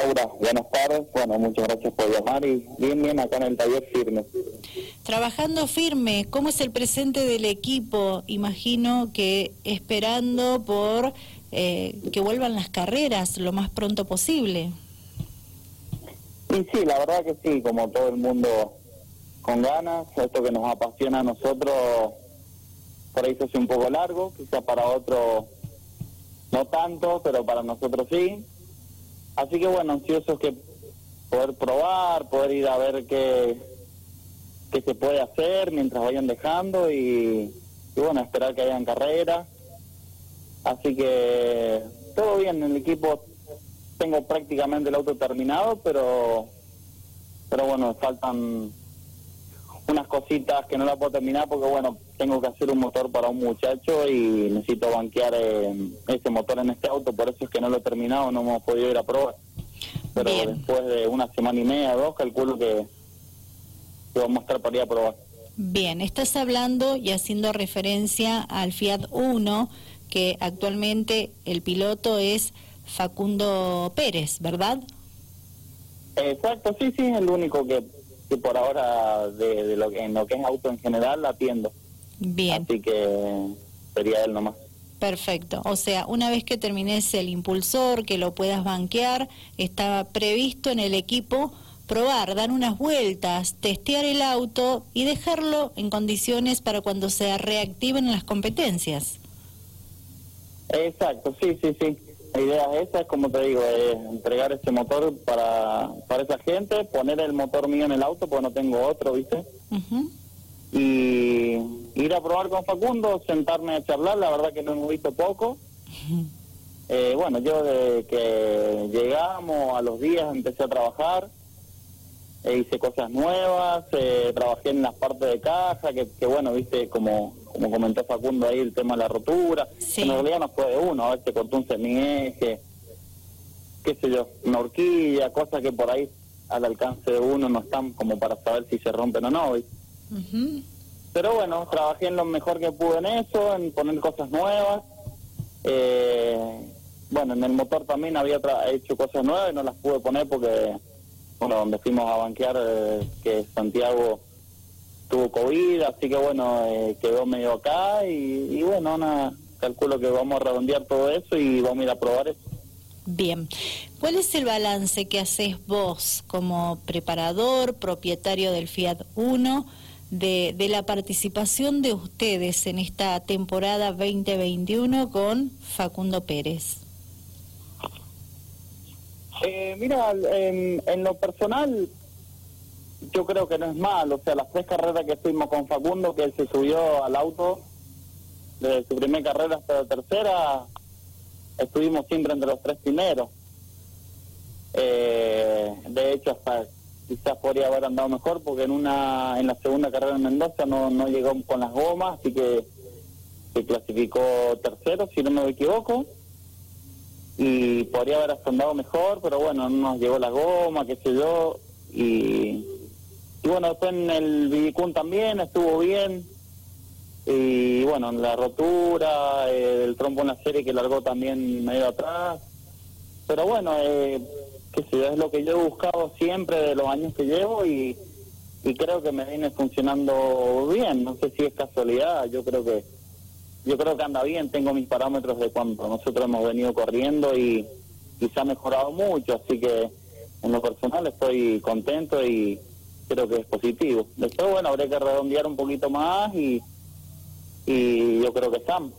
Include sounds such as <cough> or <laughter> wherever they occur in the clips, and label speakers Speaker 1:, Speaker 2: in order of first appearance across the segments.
Speaker 1: Laura, buenas tardes. Bueno, muchas gracias por llamar y bien, bien acá en el taller firme.
Speaker 2: Trabajando firme, ¿cómo es el presente del equipo? Imagino que esperando por eh, que vuelvan las carreras lo más pronto posible.
Speaker 1: Y sí, la verdad que sí, como todo el mundo con ganas, esto que nos apasiona a nosotros por ahí se hace un poco largo, quizá para otros no tanto, pero para nosotros sí. Así que bueno, ansiosos que poder probar, poder ir a ver qué, qué se puede hacer mientras vayan dejando y, y bueno, esperar que hayan carreras. Así que todo bien, en el equipo tengo prácticamente el auto terminado, pero pero bueno, faltan unas cositas que no la puedo terminar porque bueno, tengo que hacer un motor para un muchacho y necesito banquear eh, ese motor en este auto, por eso es que no lo he terminado, no hemos podido ir a probar. Pero después de una semana y media, dos, calculo que, que vamos a estar para ir a probar.
Speaker 2: Bien, estás hablando y haciendo referencia al Fiat 1, que actualmente el piloto es Facundo Pérez, ¿verdad?
Speaker 1: Exacto, sí, sí, es el único que, que por ahora de, lo que, en lo que es auto en general la atiendo.
Speaker 2: Bien.
Speaker 1: Así que sería él nomás.
Speaker 2: Perfecto. O sea, una vez que termines el impulsor, que lo puedas banquear, estaba previsto en el equipo probar, dar unas vueltas, testear el auto y dejarlo en condiciones para cuando se reactiven las competencias.
Speaker 1: Exacto, sí, sí, sí. La idea es esa, es como te digo, es entregar ese motor para, para esa gente, poner el motor mío en el auto, porque no tengo otro, ¿viste? Y ir a probar con Facundo, sentarme a charlar, la verdad que no hemos visto poco. Eh, bueno, yo de que llegamos a los días empecé a trabajar, e hice cosas nuevas, eh, trabajé en las partes de caja, que, que bueno, viste, como como comentó Facundo ahí, el tema de la rotura. En realidad no fue de uno, a veces cortó un semieje, qué sé yo, una horquilla, cosas que por ahí al alcance de uno no están como para saber si se rompen o no. Pero bueno, trabajé en lo mejor que pude en eso, en poner cosas nuevas. Eh, bueno, en el motor también había hecho cosas nuevas y no las pude poner porque, bueno, donde fuimos a banquear, eh, que Santiago tuvo COVID, así que bueno, eh, quedó medio acá y, bueno, nada, calculo que vamos a redondear todo eso y vamos a ir a probar eso.
Speaker 2: Bien, ¿cuál es el balance que haces vos como preparador, propietario del Fiat 1, de, de la participación de ustedes en esta temporada 2021 con Facundo Pérez?
Speaker 1: Eh, mira, en, en lo personal, yo creo que no es mal, o sea, las tres carreras que estuvimos con Facundo, que él se subió al auto, desde su primera carrera hasta la tercera, estuvimos siempre entre los tres primeros. Eh, de hecho, hasta quizás podría haber andado mejor, porque en una en la segunda carrera en Mendoza no, no llegó con las gomas, así que se clasificó tercero, si no me equivoco. Y podría haber andado mejor, pero bueno, no nos llegó la goma, qué sé yo, y y bueno, después en el Vidicún también estuvo bien. Y bueno, la rotura, eh, el trompo en la serie que largó también medio atrás. Pero bueno, eh, que si es lo que yo he buscado siempre de los años que llevo y, y creo que me viene funcionando bien. No sé si es casualidad, yo creo que yo creo que anda bien. Tengo mis parámetros de cuando nosotros hemos venido corriendo y, y se ha mejorado mucho. Así que en lo personal estoy contento y creo que es positivo. Después, bueno, habría que redondear un poquito más y, y yo creo que estamos.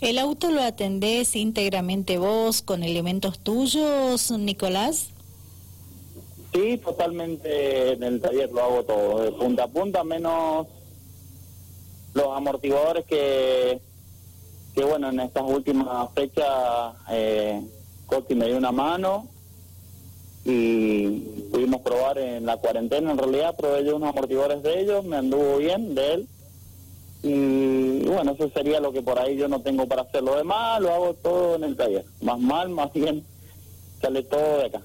Speaker 2: ¿El auto lo atendés íntegramente vos con elementos tuyos, Nicolás?
Speaker 1: Sí, totalmente en el taller lo hago todo, de punta a punta, menos los amortiguadores que, que bueno, en estas últimas fechas eh, Coti me dio una mano y pudimos probar en la cuarentena, en realidad probé yo unos amortiguadores de ellos, me anduvo bien de él. Y, bueno, eso sería lo que por ahí yo no tengo para hacer. Lo demás lo hago todo en el taller. Más mal, más bien, sale todo de acá.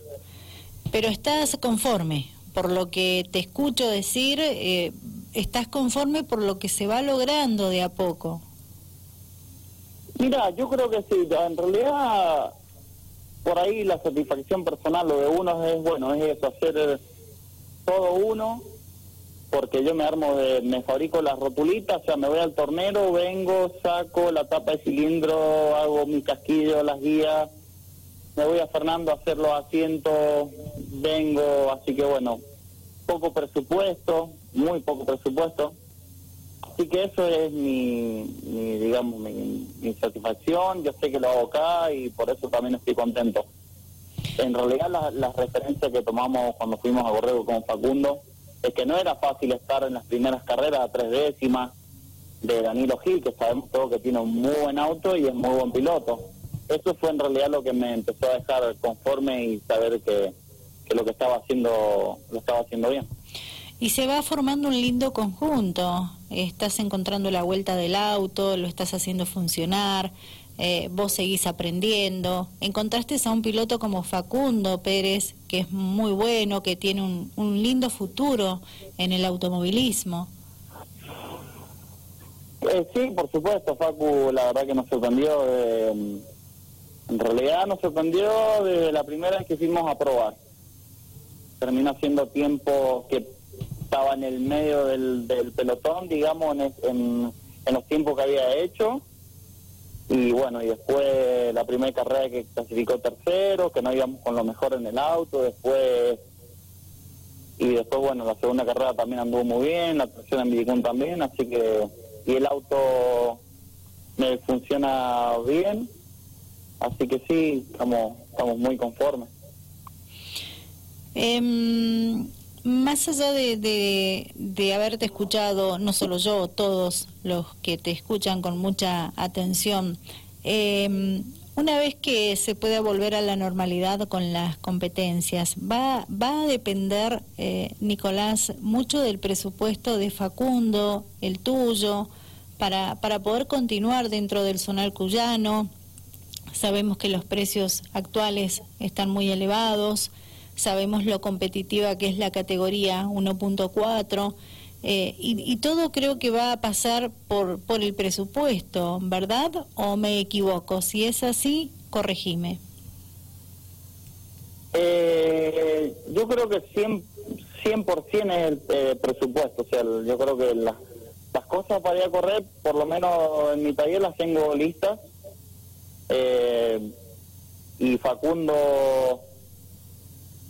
Speaker 2: Pero estás conforme, por lo que te escucho decir, eh, estás conforme por lo que se va logrando de a poco.
Speaker 1: Mira, yo creo que sí, en realidad por ahí la satisfacción personal, lo de uno es, bueno, es eso, hacer todo uno, porque yo me armo de, me fabrico las rotulitas, o sea, me voy al tornero, vengo, saco la tapa de cilindro, hago mi casquillo, las guías, me voy a Fernando a hacer los asientos, vengo, así que bueno, poco presupuesto, muy poco presupuesto. Así que eso es mi, digamos, mi, satisfacción. Yo sé que lo hago acá y por eso también estoy contento. En realidad las referencias que tomamos cuando fuimos a Borrego con Facundo es que no era fácil estar en las primeras carreras a tres décimas de Danilo Gil, que sabemos todo que tiene un muy buen auto y es muy buen piloto. Eso fue en realidad lo que me empezó a dejar conforme y saber que, que lo que estaba haciendo lo estaba haciendo bien.
Speaker 2: Y se va formando un lindo conjunto. Estás encontrando la vuelta del auto, lo estás haciendo funcionar, eh, vos seguís aprendiendo. Encontraste a un piloto como Facundo Pérez, que es muy bueno, que tiene un, un lindo futuro en el automovilismo.
Speaker 1: Eh, sí, por supuesto, Facu, la verdad que nos sorprendió. en realidad nos sorprendió desde la primera vez que fuimos a probar. Terminó haciendo tiempo que estaba en el medio del, del pelotón, digamos, en, en, los tiempos que había hecho. Y bueno, y después la primera carrera que clasificó tercero, que no íbamos con lo mejor en el auto, después y después bueno, la segunda carrera también anduvo muy bien, la tercera en Villicún también, así que y el auto me funciona bien, así que sí, estamos, estamos muy conformes.
Speaker 2: Em, más allá de, de, haberte escuchado, no solo yo, todos los que te escuchan con mucha atención, em, una vez que se pueda volver a la normalidad con las competencias, va, va a depender, eh, Nicolás, mucho del presupuesto de Facundo, el tuyo, para, para poder continuar dentro del sonar cuyano. Sabemos que los precios actuales están muy elevados sabemos lo competitiva que es la categoría 1.4. Eh, y, todo creo que va a pasar por, por el presupuesto, ¿verdad? ¿O me equivoco? Si es así, corregime.
Speaker 1: Eh, yo creo que 100%, 100 es el eh, presupuesto. O sea, yo creo que las cosas para ir a correr, por lo menos en mi taller las tengo listas. y Facundo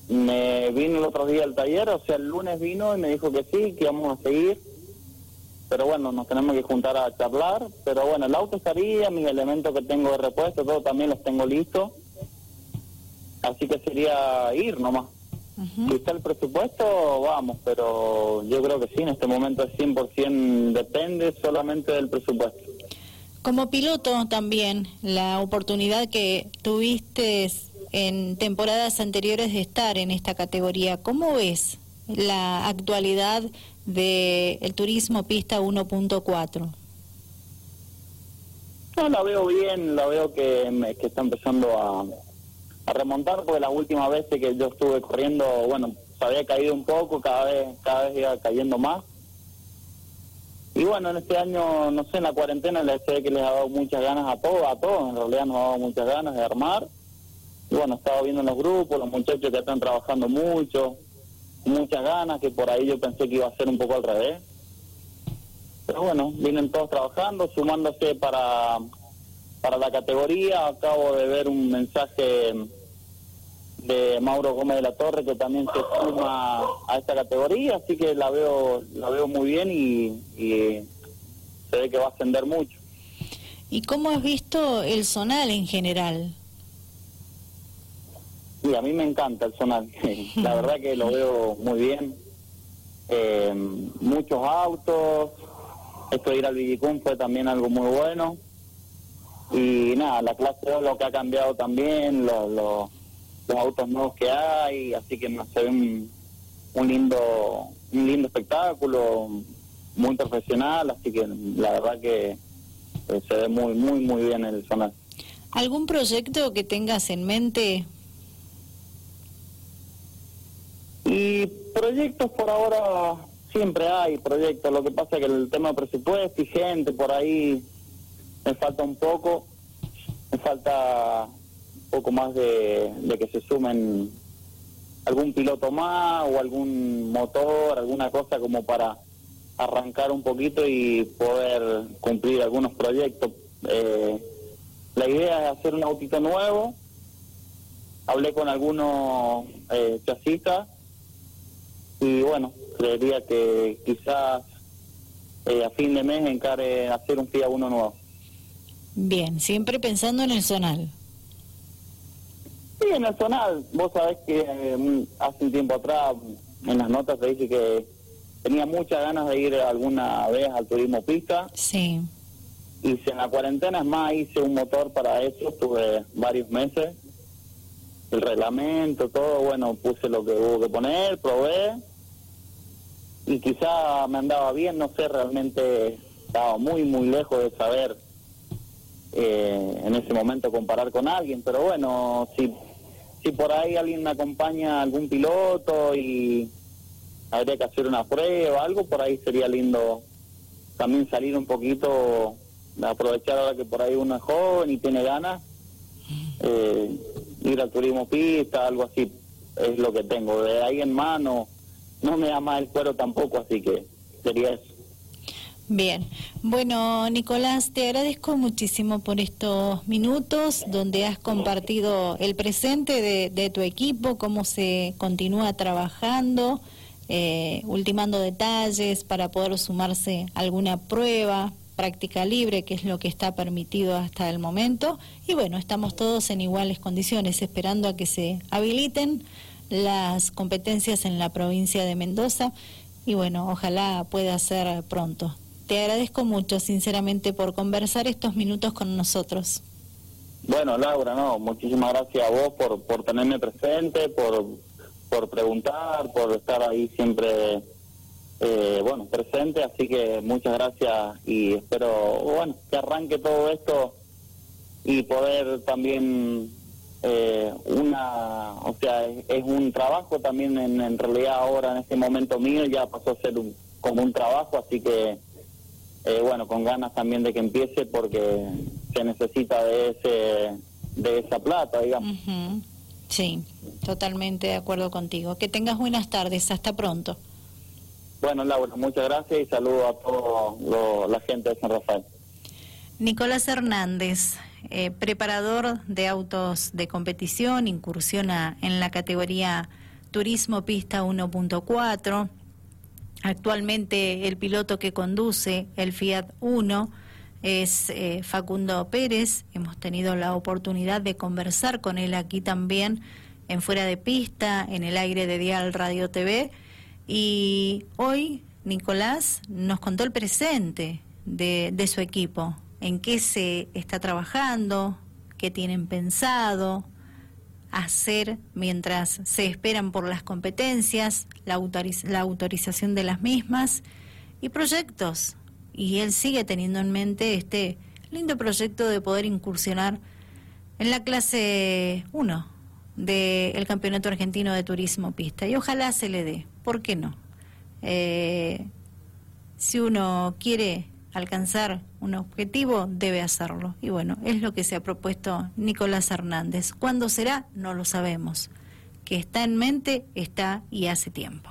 Speaker 1: me vino el otro día al taller, o sea, el lunes vino y me dijo que sí, que íbamos a seguir. Pero bueno, nos tenemos que juntar a charlar. Pero bueno, el auto estaría, mis elementos que tengo de repuesto, todo también los tengo listos. Así que sería ir nomás. Si está el presupuesto, vamos, pero yo creo que sí, en este momento es 100% depende solamente del presupuesto.
Speaker 2: Como piloto también, la oportunidad que tuviste en temporadas anteriores de estar en esta categoría. ¿Cómo ves la actualidad del turismo pista 1.4?
Speaker 1: No, la veo bien, la veo que, que está empezando a, a, remontar, porque las últimas veces que yo estuve corriendo, bueno, se había caído un poco, cada vez, cada vez iba cayendo más. Y bueno, en este año, no sé, en la cuarentena les sé que les ha dado muchas ganas a todos, a todos, en realidad nos ha dado muchas ganas de armar y bueno, estaba viendo en los grupos, los muchachos que están trabajando mucho, muchas ganas, que por ahí yo pensé que iba a ser un poco al revés. Pero bueno, vienen todos trabajando, sumándose para, para la categoría. Acabo de ver un mensaje de Mauro Gómez de la Torre que también se suma a esta categoría, así que la veo la veo muy bien y, y se ve que va a ascender mucho.
Speaker 2: ¿Y cómo has visto el zonal en general?
Speaker 1: Sí, a mí me encanta el sonar. <laughs> La verdad que lo veo muy bien. Eh, muchos autos. Esto de ir al Villicún fue también algo muy bueno. Y nada, la clase 2 lo que ha cambiado también, los, los, autos nuevos que hay, así que se ve un, un lindo un lindo espectáculo, muy profesional, así que la verdad que eh, se ve muy, muy, muy bien el sonar.
Speaker 2: ¿Algún proyecto que tengas en mente
Speaker 1: Y proyectos por ahora siempre hay proyectos, lo que pasa es que el tema de presupuesto y gente por ahí me falta un poco, me falta un poco más de, de que se sumen algún piloto más o algún motor, alguna cosa como para arrancar un poquito y poder cumplir algunos proyectos. Eh, la idea es hacer un autito nuevo. Hablé con algunos eh, y bueno, creería que quizás eh, a fin de mes encare hacer un FIA 1 nuevo.
Speaker 2: Bien, siempre pensando en el zonal.
Speaker 1: Sí, en el zonal. Vos sabés que eh, hace un tiempo atrás en las notas te dice que tenía muchas ganas de ir alguna vez al turismo pista.
Speaker 2: Sí.
Speaker 1: Hice en la cuarentena, es más, hice un motor para eso, tuve varios meses. El reglamento, todo, bueno, puse lo que hubo que poner, probé. Y quizá me andaba bien, no sé, realmente estaba muy, muy lejos de saber eh, en ese momento comparar con alguien. Pero bueno, si, si por ahí alguien me acompaña, algún piloto y habría que hacer una prueba, algo, por ahí sería lindo también salir un poquito, aprovechar ahora que por ahí uno es joven y tiene ganas, eh, ir al turismo pista, algo así, es lo que tengo. De ahí en mano no me da más el cuero tampoco, así que sería eso.
Speaker 2: Bien, bueno Nicolás, te agradezco muchísimo por estos minutos donde has compartido el presente de, de tu equipo, cómo se continúa trabajando eh, ultimando detalles para poder sumarse alguna prueba, práctica libre, que es lo que está permitido hasta el momento. Y bueno, estamos todos en iguales condiciones, esperando a que se habiliten las competencias en la provincia de Mendoza. Y bueno, ojalá pueda ser pronto. Te agradezco mucho, sinceramente, por conversar estos minutos con nosotros.
Speaker 1: Bueno, Laura, no, muchísimas gracias a vos por, por tenerme presente, por por preguntar, por estar ahí siempre, eh, bueno, presente. Así que muchas gracias y espero, bueno, que arranque todo esto y poder también eh, una, o sea, es, un trabajo también en, realidad ahora en este momento mío ya pasó a ser un, como un trabajo, así que eh, bueno, con ganas también de que empiece porque se necesita de ese de esa plata, digamos.
Speaker 2: Sí, totalmente de acuerdo contigo. Que tengas buenas tardes. Hasta pronto.
Speaker 1: Bueno, Laura, muchas gracias y saludo a toda la gente de San Rafael.
Speaker 2: Nicolás Hernández, eh, preparador de autos de competición, incursiona en la categoría Turismo Pista 1.4. Actualmente el piloto que conduce el Fiat 1 es eh, Facundo Pérez. Hemos tenido la oportunidad de conversar con él aquí también en Fuera de Pista, en el aire de Dial Radio TV. Y hoy Nicolás nos contó el presente de, de su equipo, en qué se está trabajando, qué tienen pensado hacer mientras se esperan por las competencias, la, la autorización de las mismas y proyectos y él sigue teniendo en mente este lindo proyecto de poder incursionar en la clase 1 del Campeonato Argentino de Turismo Pista. Y ojalá se le dé, ¿por qué no? Eh, si uno quiere alcanzar un objetivo, debe hacerlo. Y bueno, es lo que se ha propuesto Nicolás Hernández. ¿Cuándo será? No lo sabemos. Que está en mente, está y hace tiempo.